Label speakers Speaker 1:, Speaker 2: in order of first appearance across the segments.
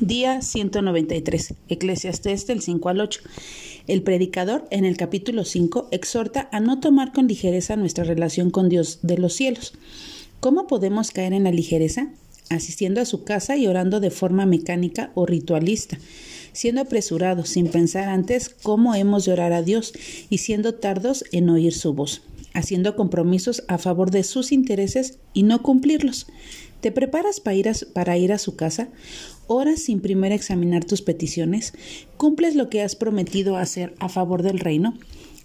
Speaker 1: Día 193, Eclesiastés del 5 al 8. El predicador en el capítulo 5 exhorta a no tomar con ligereza nuestra relación con Dios de los cielos. ¿Cómo podemos caer en la ligereza? Asistiendo a su casa y orando de forma mecánica o ritualista, siendo apresurados sin pensar antes cómo hemos de orar a Dios y siendo tardos en oír su voz, haciendo compromisos a favor de sus intereses y no cumplirlos. ¿Te preparas para ir, a, su casa? ¿Oras sin primero examinar tus peticiones? ¿Cumples lo que has prometido hacer a favor del reino?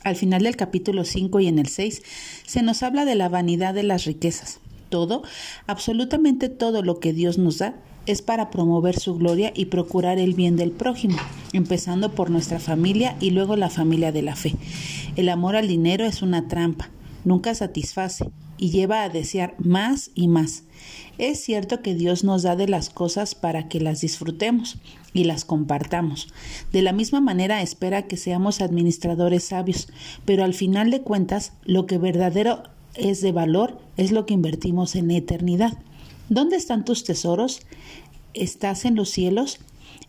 Speaker 1: Al final del capítulo 5 y en el 6 se nos habla de la vanidad de las riquezas. Todo, absolutamente todo lo que Dios nos da es para promover su gloria y procurar el bien del prójimo, empezando por nuestra familia y luego la familia de la fe. El amor al dinero es una trampa, nunca satisface, y lleva a desear más y más. Es cierto que Dios nos da de las cosas para que las disfrutemos y las compartamos. De la misma manera espera que seamos administradores sabios, pero al final de cuentas lo que verdadero es de valor es lo que invertimos en eternidad. ¿Dónde están tus tesoros? ¿Estás en los cielos?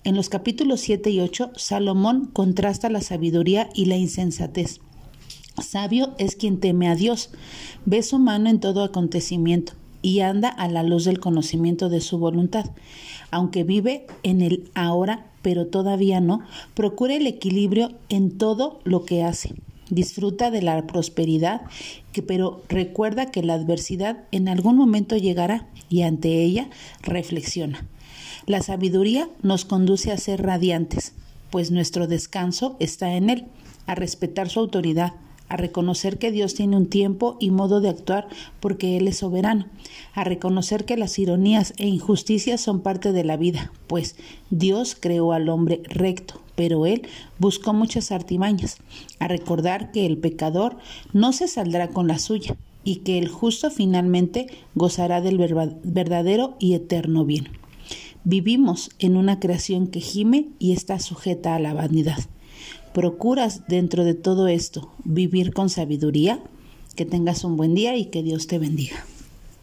Speaker 1: En los capítulos 7 y 8, Salomón contrasta la sabiduría y la insensatez. Sabio es quien teme a Dios, ve su mano en todo acontecimiento y anda a la luz del conocimiento de su voluntad. Aunque vive en el ahora, pero todavía no, procura el equilibrio en todo lo que hace. Disfruta de la prosperidad, pero recuerda que la adversidad en algún momento llegará y ante ella reflexiona. La sabiduría nos conduce a ser radiantes, pues nuestro descanso está en él, a respetar su autoridad, a reconocer que Dios tiene un tiempo y modo de actuar porque Él es soberano, a reconocer que las ironías e injusticias son parte de la vida, pues Dios creó al hombre recto, pero Él buscó muchas artimañas, a recordar que el pecador no se saldrá con la suya y que el justo finalmente gozará del verdadero y eterno bien. Vivimos en una creación que gime y está sujeta a la vanidad. ¿Procuras dentro de todo esto vivir con sabiduría? Que tengas un buen día y que Dios te bendiga.